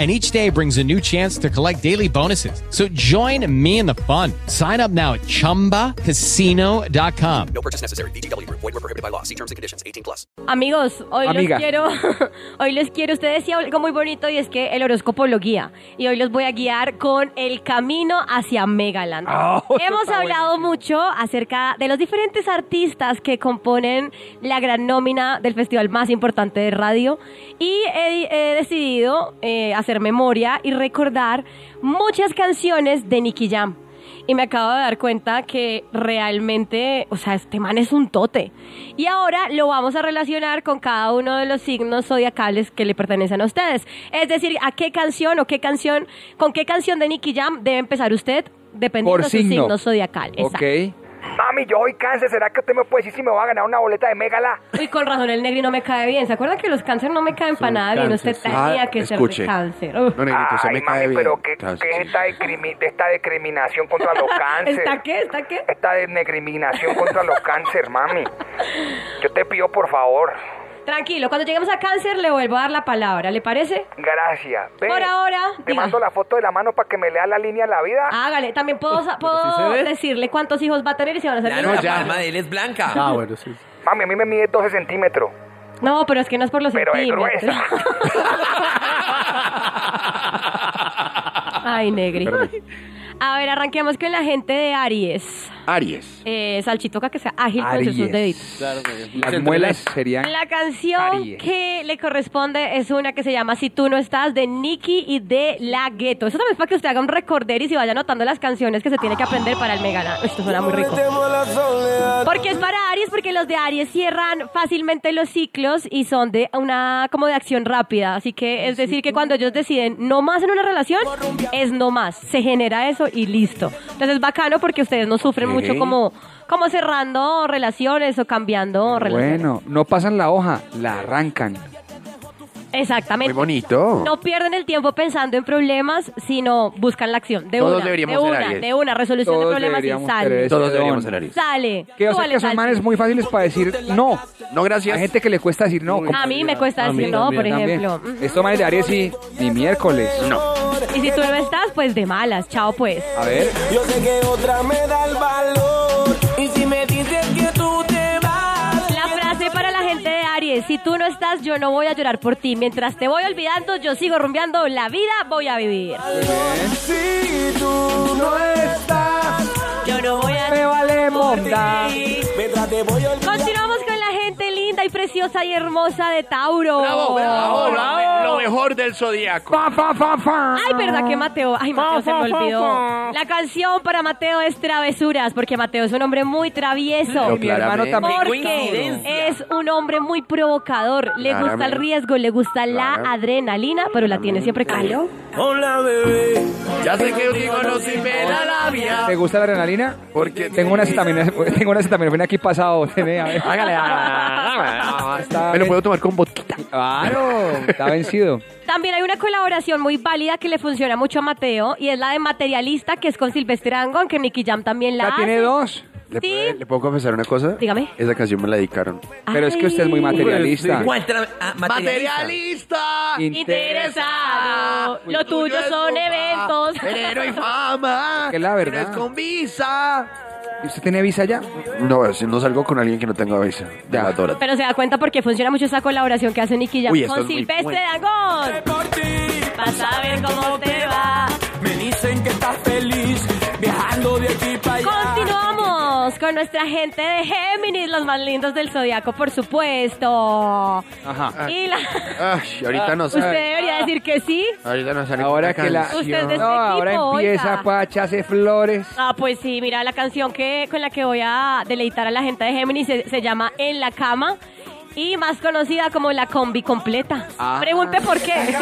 And each day brings a new chance to collect daily bonuses. So join me in the fun. Sign up now at chumbacasino.com. No purchase necessary. VGW Group. Void were prohibited by law. See terms and conditions. 18 plus. Amigos, hoy Amiga. los quiero, hoy les quiero, usted decía algo muy bonito y es que el horóscopo lo guía. Y hoy los voy a guiar con el camino hacia Megaland. Eso Hemos hablado mucho acerca de los diferentes artistas que componen la gran nómina del festival más importante de radio y he, he decidido eh, hacer memoria y recordar muchas canciones de Nicky Jam. Y me acabo de dar cuenta que realmente, o sea, este man es un tote. Y ahora lo vamos a relacionar con cada uno de los signos zodiacales que le pertenecen a ustedes. Es decir, a qué canción o qué canción, con qué canción de Nicky Jam debe empezar usted dependiendo Por de su signo. signo zodiacal. Exacto. Ok. Mami, yo hoy cáncer, ¿será que usted me puede decir si me va a ganar una boleta de Megala? Uy, con razón, el negri no me cae bien. ¿Se acuerdan que los cáncer no me caen para nada bien? Usted tenía Ah, que ser de cáncer. Uf. No, negrito, se Ay, me mami, cae bien. pero ¿qué, es esta, discrimi- de esta discriminación contra los cáncer? ¿Está qué? ¿Está qué? Esta discriminación contra los cáncer, mami. Yo te pido, por favor, Tranquilo, cuando lleguemos a cáncer le vuelvo a dar la palabra, ¿le parece? gracias. Ve, Por ahora, Te diga. mando la foto de la mano para que me lea la línea en la vida. Hágale, también puedo, decirle cuántos hijos va a tener y si van a ser Claro, niños. la palma de él es blanca. Ah, bueno, sí. Mami, a mí me mide 12 centímetros, No, pero es que no es por los pero es centímetros. gruesa. Ay, negri. A ver, arranquemos con la gente de Aries. Aries. Eh, Salchitoca que sea ágil con sus deditos. Las muelas serían. La canción Aries. que le corresponde es una que se llama Si tú no estás de Nicky y de La Gueto. Eso también es para que usted haga un recorder y se vaya anotando las canciones que se tiene que aprender para el Megana. Esto suena muy rico. Porque es para Aries, porque los de Aries cierran fácilmente los ciclos y son de una como de acción rápida. Así que es decir que cuando ellos deciden no más en una relación, es no más. Se genera eso y listo. Entonces es bacano porque ustedes no sufren mucho como, como cerrando relaciones o cambiando relaciones. Bueno, no pasan la hoja, la arrancan. Exactamente. Muy bonito. No pierden el tiempo pensando en problemas, sino buscan la acción. De Todos una, deberíamos de ser una, Aries. de una resolución Todos de problemas y deberíamos ser sale. ese Todos deberíamos ser Aries. Sale. Que o sea Súbale, que son manes muy fáciles para decir no. No, gracias. Hay gente que le cuesta decir no. como- A mí me cuesta A mí decir no, por también. Ejemplo. Ujú. Esto manes de Aries y ni miércoles. No. Y si tú no estás, pues de malas. Chao, pues. A ver, Yo sé que otra me da el valor. Y si me dices que si tú no estás, yo no voy a llorar por ti. Mientras te voy olvidando, yo sigo rumbeando la vida, voy a vivir. Si tú no estás, Yo no voy a... me vale monda. mientras te voy a linda y preciosa y hermosa de Tauro. Bravo, bravo, bravo. Lo mejor del zodiaco. Fa, fa, fa, fa. Ay, ¿verdad que Mateo? Ay, Mateo se me olvidó. La canción para Mateo es Travesuras, porque Mateo es un hombre muy travieso. Pero mi hermano también. Qué Porque es un hombre muy provocador. Le gusta el riesgo, le gusta la adrenalina, pero la tiene siempre calio. Hola, bebé. Ya sé que digo no si me la labia. ¿Te gusta la adrenalina? Porque Tengo una acetaminofén, tengo una acetaminofén aquí pasado. Ver. Hágale. Ah, está Me lo puedo tomar con vodka. Claro, está vencido. También hay una colaboración muy válida que le funciona mucho a Mateo y es la de Materialista, que es con Silvestre Angón, que Nicky Jam también la Ya tiene hace. dos. ¿Le, Sí. puedo, ¿Le puedo confesar una cosa? Dígame. Esa canción me la dedicaron. Pero es que usted es muy Ay. materialista. Muestra- ah, materialista. Interesado. Lo tuyo son eventos. Dinero y fama. Que la verdad. Eres con visa. ¿Y ¿Usted tiene visa ya? No, si no salgo con alguien que no tenga visa. Ya. Adora. Pero se da cuenta porque funciona mucho esa colaboración que hace Nicky Jam Uy, esto con es muy Silvestre bueno. Dangond. Vas a ver cómo te va. Me dicen que estás feliz con nuestra gente de Géminis, los más lindos del zodiaco, por supuesto. Ajá. Y la... Ay, ahorita no Usted debería decir que sí. Ahorita no sale. Ahora que la... Usted es de este No, ahora equipo, empieza oiga. Pacha, hace flores. Ah, pues sí, mira, la canción que con la que voy a deleitar a la gente de Géminis se, se llama En la cama y más conocida como la combi completa. Ah. Pregunte por qué.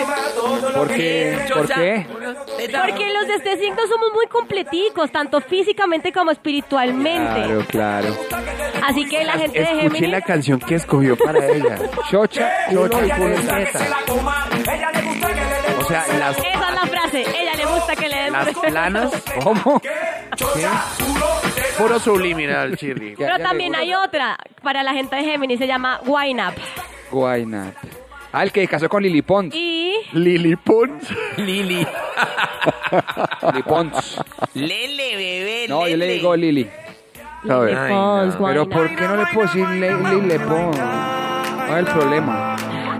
¿Por qué? ¿Por qué? Porque los de este signo somos muy completicos, tanto físicamente como espiritualmente. Claro, claro. Así que la gente de Escuché Géminis la canción que escogió para ella. Chocha, Chocha y teta. O sea, las, Esa es la frase. Ella le gusta que le den. las planas. ¿Cómo? Puro subliminal, Chirri. Pero también hay otra para la gente de Géminis, se llama Wine Up. Guaynat. Ah, el que casó con Lili Pons. Y Lili Pons. Lili. Lili Pons. Lele, bebé. No, yo le lele. digo Lili. A ver. Lily Pons, Pero Wine ¿por Up. qué no le puedo decir Le- Lili Pons? ¿Cuál es el problema?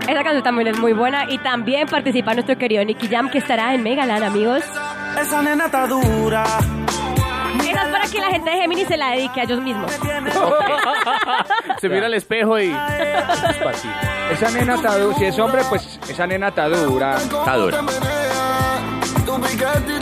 Esa canción también es muy buena y también participa nuestro querido Nicky Jam que estará en Megaland, amigos. Esa nena está dura. Esa es para que la gente de Géminis se la dedique a ellos mismos. Se mira al espejo y. Esa nena está dura. Si es hombre, pues esa nena está dura. Está dura.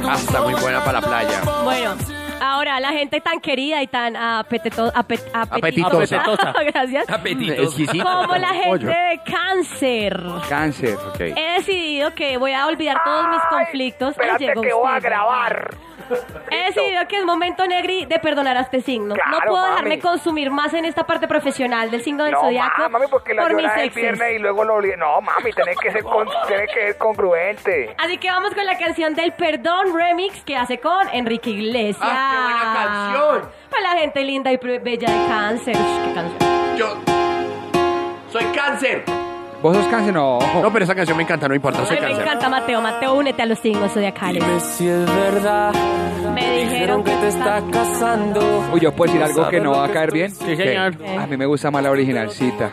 Ah, está muy buena para la playa. Bueno, ahora la gente tan querida y tan apetito- apet- Apetitosa. Apetitosa. Gracias. Apetitos. Como la gente Pollo. de cáncer. Cáncer. Ok. He decidido que voy a olvidar todos mis conflictos. Ay, Espérate llegó que voy a usted. grabar. He decidido que es momento, Negri, de perdonar a este signo. no puedo mami. dejarme consumir más en esta parte profesional del signo del No, zodiaco ma- mami, porque la por mis el viernes y luego lo olvidé. No, mami, tenés que ser, con, tenés que ser congruente. Así que vamos con la canción del Perdón Remix que hace con Enrique Iglesias. ¡Ah, qué buena canción! Para la gente linda y bella de cáncer. Ush, qué canción. Yo soy cáncer. ¿Vos sos cáncer? No. No, pero esa canción me encanta, no importa, soy Ay, me cáncer. encanta Mateo. Mateo, únete a los signos zodiacales. Dime si es verdad. Me dijeron que te está casando. Uy, yo puedo decir algo que no va a caer bien. Sí, señor. Eh. A mí me gusta más la originalcita.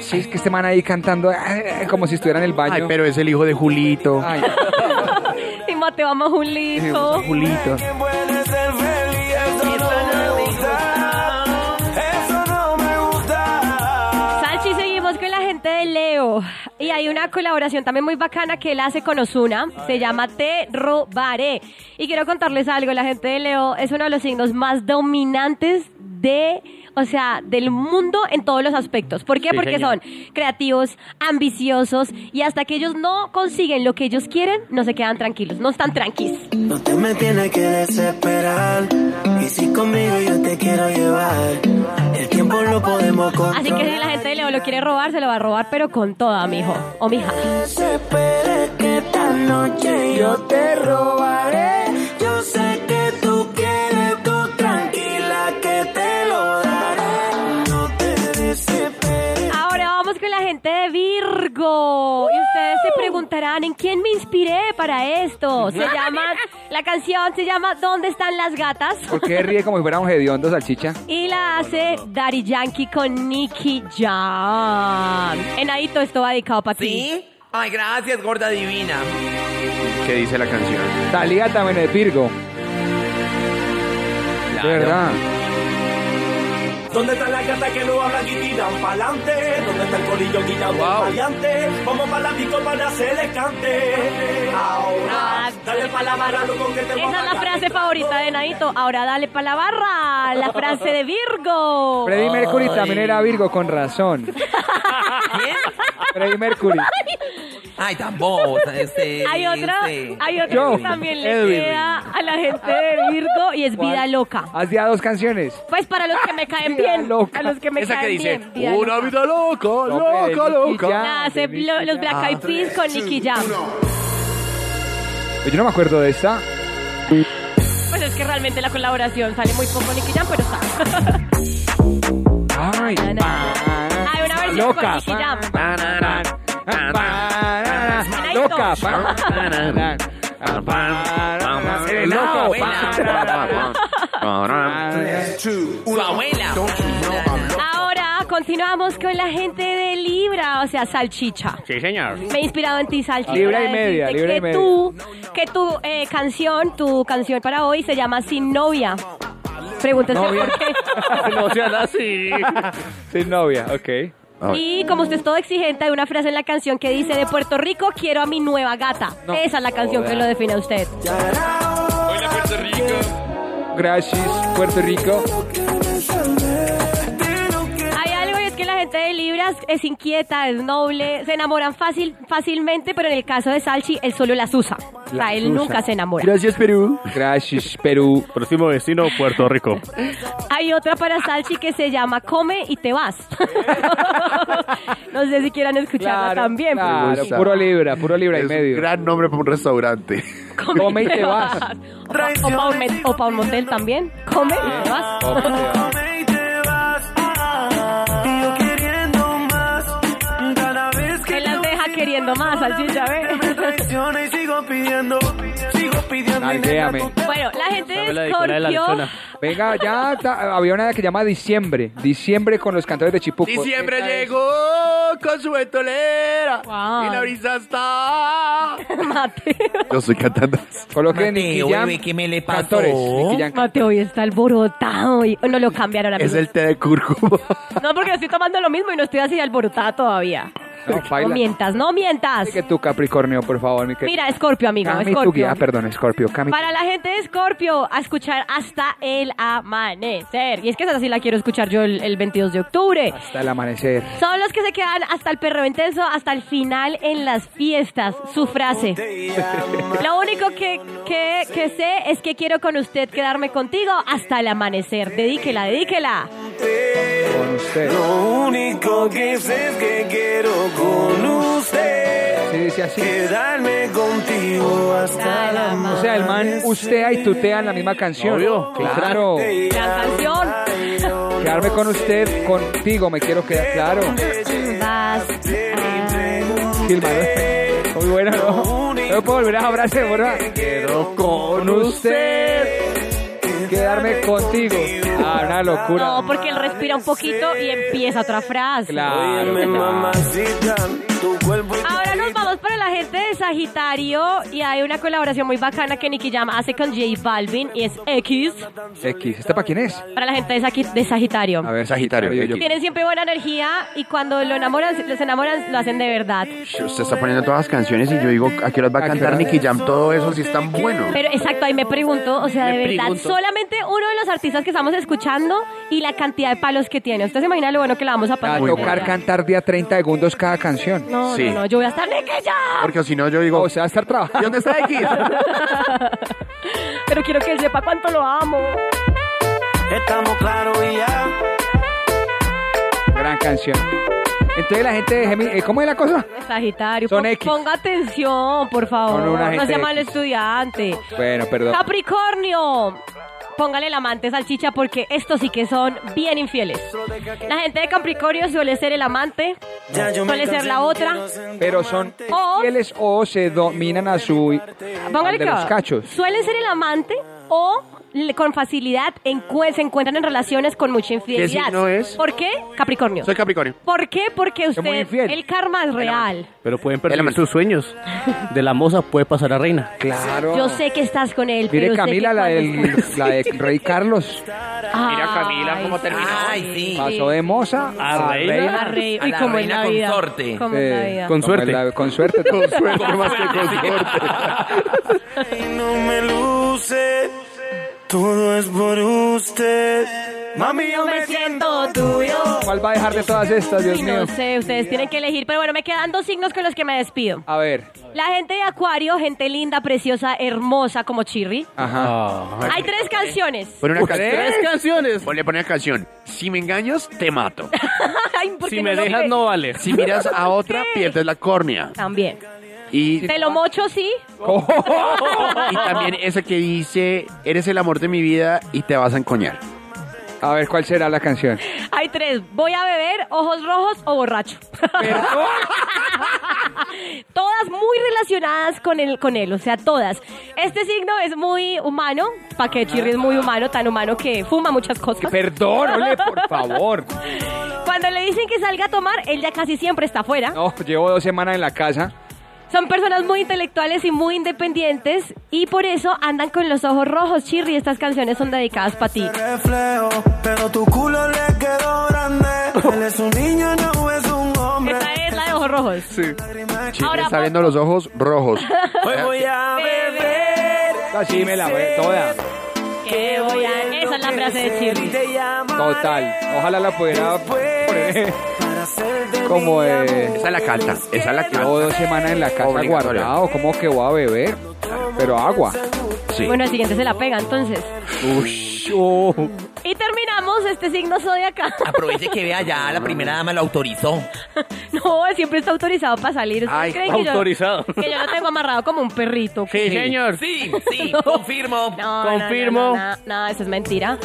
Sí, es que este man ahí cantando eh, como si estuviera en el baño. Ay, pero es el hijo de Julito. Ay, Y Mateo, vamos Julito. Julito. Y hay una colaboración también muy bacana que él hace con Osuna. Se llama Te robaré. Y quiero contarles algo. La gente de Leo es uno de los signos más dominantes de. O sea, del mundo en todos los aspectos. ¿Por qué? Sí, Porque señor. son creativos, ambiciosos y hasta que ellos no consiguen lo que ellos quieren, no se quedan tranquilos, no están tranquilos. No te me tienes que desesperar. Y si conmigo yo te quiero llevar, el tiempo lo podemos controlar. Así que si la gente de Leo lo quiere robar, se lo va a robar, pero con toda, mijo o mija. Desespere que esta noche yo te robaré. Preguntarán, ¿en quién me inspiré para esto? Se llama, la canción se llama ¿Dónde están las gatas? ¿Por qué ríe como si fuera un hediondo salchicha? Y la hace Daddy Yankee con Nicky Jam. Enadito, esto va dedicado para ti. ¿Sí? Ay, gracias, gorda divina. ¿Qué dice la canción? Talía también es Virgo. De verdad. ¿Dónde está la gata que no hablan y tiran pa'lante? ¿Dónde está el colillo guillado Wow. variante? Vamos para la disco para hacerle cante. Ahora, dale pa' la barra, loco, que te Esa es la frase favorita de Enadito. Ahora dale para la barra. La frase de Virgo. Freddie Mercury también era Virgo, con razón. ¿Quién? Freddie Mercury. Ay, tampoco. Este, Hay otra, este. hay otra Yo. que también le Edwin. queda a la gente de Virgo y es Vida Loca. Haz ya dos canciones. Pues para los que me caen Vida bien, loca. a los que me Esa que caen dice, bien. Vida una loca. vida loca, loca, loca. La hace lo- los Black. Eyed Peas con Nicky Jam. Yo no me acuerdo de esta. Pues es que realmente la colaboración sale muy poco Nicky Jam, pero está. Ay. Hay una versión Loca. con Nicky Jam. Loca. Su abuela. Ahora continuamos con la gente de Libra, o sea, Salchicha. Sí, señor. Me he inspirado en ti, Salchicha. Libra y media, libra y que media. Tú, que tu eh, canción, tu canción para hoy se llama Sin Novia. Pregúntese Novia. por qué. no sean así. Sin novia, ok. Y como usted es todo exigente, hay una frase en la canción que dice, de Puerto Rico quiero a mi nueva gata. Esa es la canción que lo define a usted. Gracias, Puerto Rico. Hay algo y es que la gente de Libras es inquieta, es noble, se enamoran fácil, fácilmente, pero en el caso de Salchi, él solo las usa. O sea, él nunca se enamora. Gracias, Perú. Gracias, Perú. Próximo destino, Puerto Rico. Hay otra para Salchi que se llama Come y te vas. no sé si quieran escucharla también. Claro, puro libra, puro libra y Es un medio. gran nombre para un restaurante. Come y te vas. O, o pa' un o pa' un motel también. Come y te vas. Come y te vas. Queriendo más, Salchicha, me ¿ve? traiciona y sigo pidiendo. Sigo pidiendo. Bueno, la gente de Scorpio... Venga, ya ta- había una que se llama Diciembre. Diciembre con los cantores de Chipuco. Diciembre Esta es- llegó con su ventolera Wow. y la brisa está. Mateo. Yo estoy cantando. Coloque Nicky Mateo, Jam. bebé, ¿qué me le pasó? Cantores. Nicky Jam. Mateo hoy está alborotado. Y... No lo cambiaron a mí. Es el té de cúrcuma. No, porque estoy tomando lo mismo y no estoy así alborotada todavía. No, No baila. mientas, no mientas. Así que tú, Capricornio, por favor. Mi. Mira, Scorpio, amigo, Cami, tu guía. Perdón, Scorpio. Cami. Para la gente de Scorpio, a escuchar hasta el amanecer. Y es que esa sí la quiero escuchar yo el, el 22 de octubre. Hasta el amanecer. Son los que se quedan hasta el perreo intenso, hasta el final en las fiestas. Su frase. Lo único que, que, que sé es que quiero con usted quedarme contigo hasta el amanecer. Dedíquela, dedíquela. Con usted. Lo único que sé es que quiero con usted. Sí, dice así. Quedarme contigo hasta la O sea, el man ustea y tutea en la misma canción. Obvio, Claro. Gran canción. Quedarme con usted, contigo, me quiero quedar. Claro. Muy bueno, ¿no? No puedo volver a frase, ¿verdad? Quiero Con usted. Quedarme contigo. Ah, una locura. No, porque él respira un poquito y empieza otra frase. Claro. Óyeme, mamacita, tu cuerpo es Ahora nos vamos para la gente de Sagitario y hay una colaboración muy bacana que Nicky Jam hace con J Balvin y es X X. ¿Este para quién es? para la gente de, Sagi- de Sagitario. A ver, Sagitario, X. Tienen siempre buena energía y cuando lo enamoran, los enamoran, lo hacen de verdad. Usted está poniendo todas las canciones y yo digo, ¿a qué horas va a ¿A qué cantar? Nicky Jam? Todo eso sí es tan bueno. Pero exacto, ahí me pregunto, o sea, Me de verdad, pregunto. solamente uno de los artistas que estamos escuchando y la cantidad de palos que tiene. ¿Usted se imagina lo bueno que la vamos a A pasar? tocar cantar día 30 segundos cada canción. No, Sí. no, no, yo voy a estar Nicky Jam. Porque si no, yo digo, O sea, va a estar ¿y trabajando. dónde está X? Pero quiero que él sepa cuánto lo amo. Estamos claros y ya. Gran canción. Entonces la gente de Gemini, eh, ¿cómo es la cosa? Sagitario, Son pon- X. ponga atención, por favor. Son una no sea mal estudiante. Bueno, perdón. Capricornio. Póngale el amante salchicha porque estos sí que son bien infieles. La gente de Capricornio suele ser el amante, suele ser la otra. Pero son O- fieles o se dominan a su... Póngale al de que los cachos. suelen ser el amante o con facilidad se encuentran en relaciones con mucha infidelidad. signo es? ¿Por qué? Capricornio. Soy Capricornio. ¿Por qué? Porque muy usted, infiel. el karma es real. Pero pueden perder sus sueños. De la moza puede pasar a reina. Claro. Yo sé que estás con él, Mire pero Camila, que la, cuando del, estás- la de Rey Carlos. Mira Camila Ay, cómo terminó. Ay, sí. Pasó de moza A a reina. reina. A rey, A uy, la como en reina la vida. consorte. Como en la Sí, vida. Con como suerte. la- con suerte. Con suerte más que con suerte. Y no me luce, todo es por usted. Mami, yo me siento tuyo. ¿Cuál va a dejar de todas estas, Dios mío? no sé, ustedes tienen que elegir, pero bueno, me quedan dos signos con los que me despido. A ver. La gente de Acuario, gente linda, preciosa, hermosa como Chirri. Ajá. Hay tres canciones. Pone una Tres canción. canciones. Ponle, pone una canción. Si me engañas, te mato. Ay, ¿por qué Si me lo dejas, no vale. Si miras a otra, pierdes la córnea. También. Y, Te lo mocho, sí. y también esa que dice, eres el amor de mi vida y te vas a encoñar. A ver, ¿cuál será la canción? Hay tres. Voy a beber, ojos rojos o borracho. todas muy relacionadas con él, con él, o sea, todas. Este signo es muy humano, para que Chirri es muy humano, tan humano que fuma muchas cosas. Perdón, por favor. Cuando le dicen que salga a tomar, él ya casi siempre está afuera. No, llevo dos semanas en la casa. Son personas muy intelectuales y muy independientes y por eso andan con los ojos rojos, Chirri. Estas canciones son dedicadas para ti. reflejo, pero tu culo le quedó grande. Él es un niño, no es un hombre. Esta es la de ojos rojos. Sí. Ahora, está viendo los ojos rojos. Hoy voy a beber. Así me la ve toda. Que voy a... Esa es la frase de Chirri. Total. Ojalá la pudiera poner como de... Esa la canta, esa la Llevo canta. dos semanas en la casa guardado. ¿Cómo que voy a beber? Pero agua. Sí. Bueno, el siguiente se la pega entonces. Ush, oh. Y terminamos este signo zodiacal. Aproveche que vea ya, la primera dama lo autorizó. No, él siempre está autorizado para salir. ¿Ustedes Ay, creen que yo- autorizado. Que yo lo tengo amarrado como un perrito. Sí, señor. Sí, sí, confirmo. No, no, Confirmo. No, no, no, no, eso es mentira.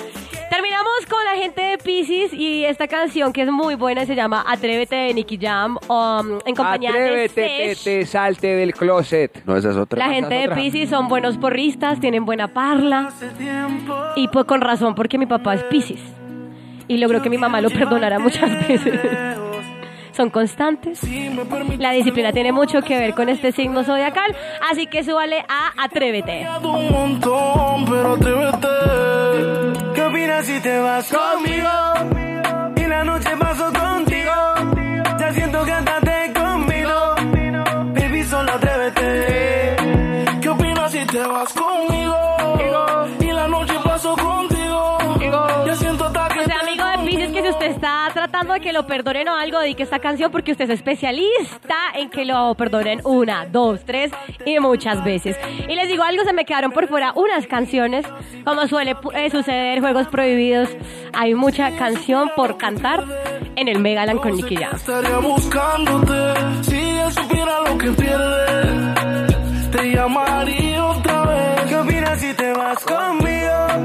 Terminamos con la gente de Pisces y esta canción que es muy buena se llama Atrévete de Nicky Jam um, en compañía Atrévete, de te, Sesh. te salte del closet. No, esa es otra. La gente de. Pisces son buenos porristas, tienen buena parla y pues con razón porque mi papá es Pisces y logró que mi mamá lo perdonara muchas veces. Son constantes. La disciplina tiene mucho que ver con este signo zodiacal, así que súbale a Atrévete. un montón, pero atrévete. ¿Qué opinas si te vas conmigo? Y la noche paso contigo. Ya siento que andaste tratando de que lo perdonen o algo, dedique esta canción porque usted es especialista en que lo perdonen una, dos, tres y muchas veces. Y les digo algo, se me quedaron por fuera unas canciones, como suele eh, suceder, juegos prohibidos. Hay mucha canción por cantar en el Megaland con Nicky Jam. Estaría buscándote si él supiera lo que pierde. Te llamaría otra vez. ¿Qué opinas si te vas conmigo?